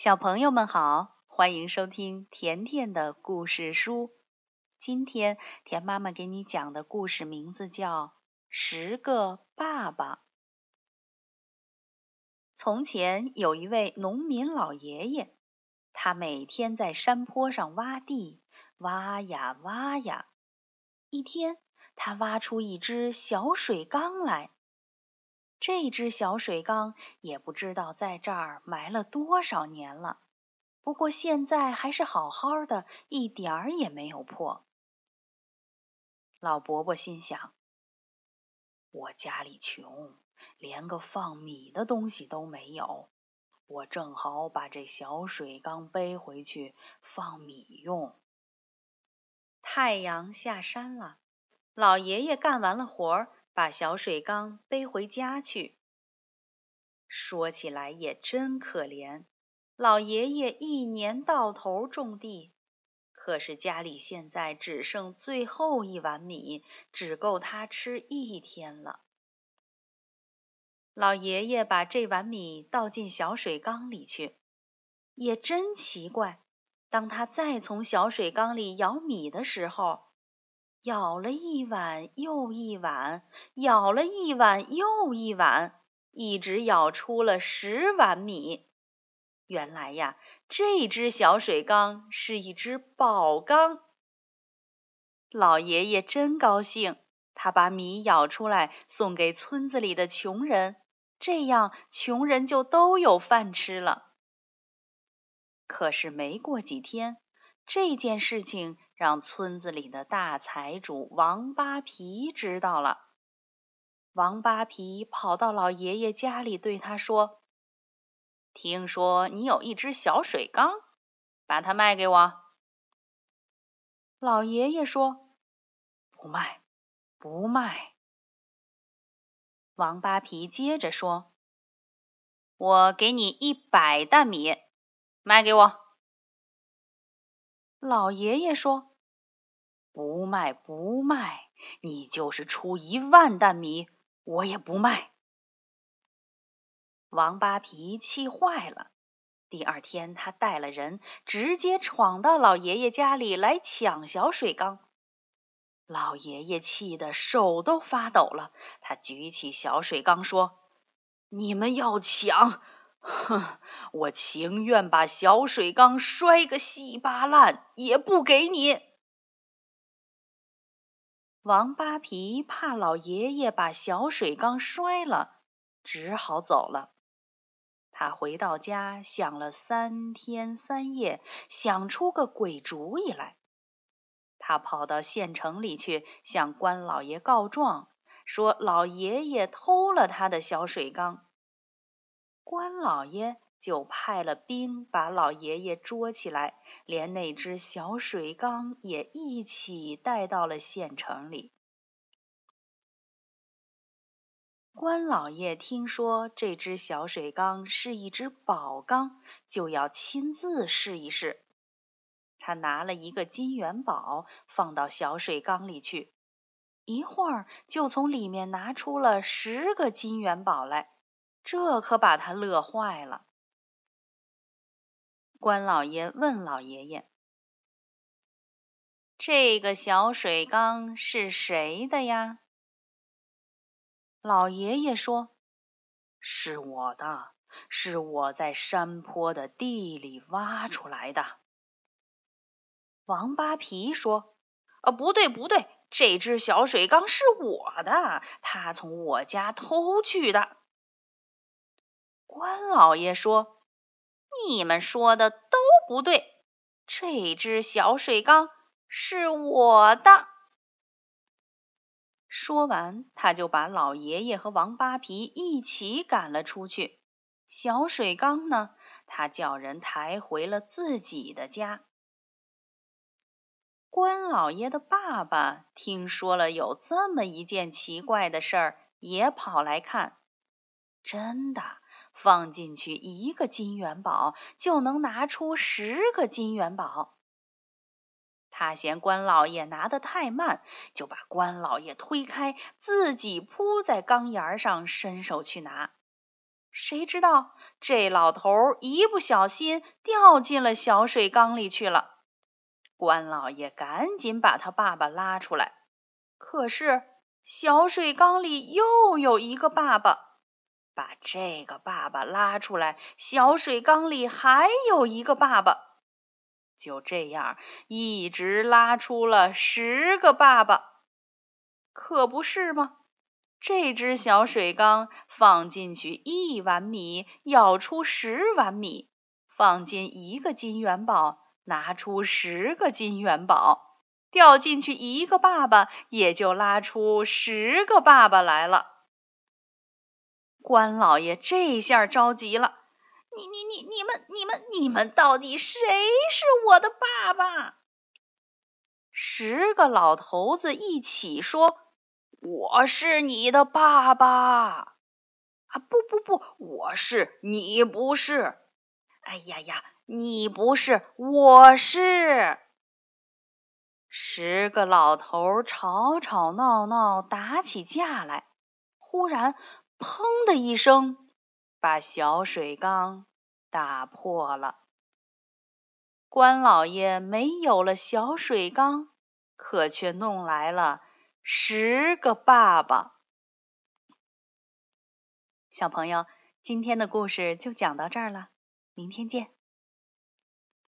小朋友们好，欢迎收听甜甜的故事书。今天甜妈妈给你讲的故事名字叫《十个爸爸》。从前有一位农民老爷爷，他每天在山坡上挖地，挖呀挖呀。一天，他挖出一只小水缸来。这只小水缸也不知道在这儿埋了多少年了，不过现在还是好好的，一点儿也没有破。老伯伯心想：我家里穷，连个放米的东西都没有，我正好把这小水缸背回去放米用。太阳下山了，老爷爷干完了活儿。把小水缸背回家去。说起来也真可怜，老爷爷一年到头种地，可是家里现在只剩最后一碗米，只够他吃一天了。老爷爷把这碗米倒进小水缸里去，也真奇怪，当他再从小水缸里舀米的时候。舀了一碗又一碗，舀了一碗又一碗，一直舀出了十碗米。原来呀，这只小水缸是一只宝缸。老爷爷真高兴，他把米舀出来送给村子里的穷人，这样穷人就都有饭吃了。可是没过几天。这件事情让村子里的大财主王八皮知道了。王八皮跑到老爷爷家里，对他说：“听说你有一只小水缸，把它卖给我。”老爷爷说：“不卖，不卖。”王八皮接着说：“我给你一百担米，卖给我。”老爷爷说：“不卖，不卖！你就是出一万担米，我也不卖。”王八皮气坏了。第二天，他带了人，直接闯到老爷爷家里来抢小水缸。老爷爷气得手都发抖了，他举起小水缸说：“你们要抢！”哼，我情愿把小水缸摔个稀巴烂，也不给你。王八皮怕老爷爷把小水缸摔了，只好走了。他回到家，想了三天三夜，想出个鬼主意来。他跑到县城里去，向官老爷告状，说老爷爷偷了他的小水缸。官老爷就派了兵把老爷爷捉起来，连那只小水缸也一起带到了县城里。关老爷听说这只小水缸是一只宝缸，就要亲自试一试。他拿了一个金元宝放到小水缸里去，一会儿就从里面拿出了十个金元宝来。这可把他乐坏了。关老爷问老爷爷：“这个小水缸是谁的呀？”老爷爷说：“是我的，是我在山坡的地里挖出来的。”王八皮说：“啊，不对，不对，这只小水缸是我的，他从我家偷去的。”关老爷说：“你们说的都不对，这只小水缸是我的。”说完，他就把老爷爷和王八皮一起赶了出去。小水缸呢，他叫人抬回了自己的家。关老爷的爸爸听说了有这么一件奇怪的事儿，也跑来看。真的。放进去一个金元宝，就能拿出十个金元宝。他嫌关老爷拿的太慢，就把关老爷推开，自己扑在缸沿上，伸手去拿。谁知道这老头一不小心掉进了小水缸里去了。关老爷赶紧把他爸爸拉出来，可是小水缸里又有一个爸爸。把这个爸爸拉出来，小水缸里还有一个爸爸。就这样，一直拉出了十个爸爸，可不是吗？这只小水缸放进去一碗米，舀出十碗米；放进一个金元宝，拿出十个金元宝；掉进去一个爸爸，也就拉出十个爸爸来了。关老爷这下着急了：“你、你、你、你们、你们、你们到底谁是我的爸爸？”十个老头子一起说。我是你的爸爸啊！不不不，我是你不是。哎呀呀，你不是，我是。十个老头吵吵闹闹打起架来，忽然“砰”的一声，把小水缸打破了。关老爷没有了小水缸，可却弄来了。十个爸爸，小朋友，今天的故事就讲到这儿了，明天见。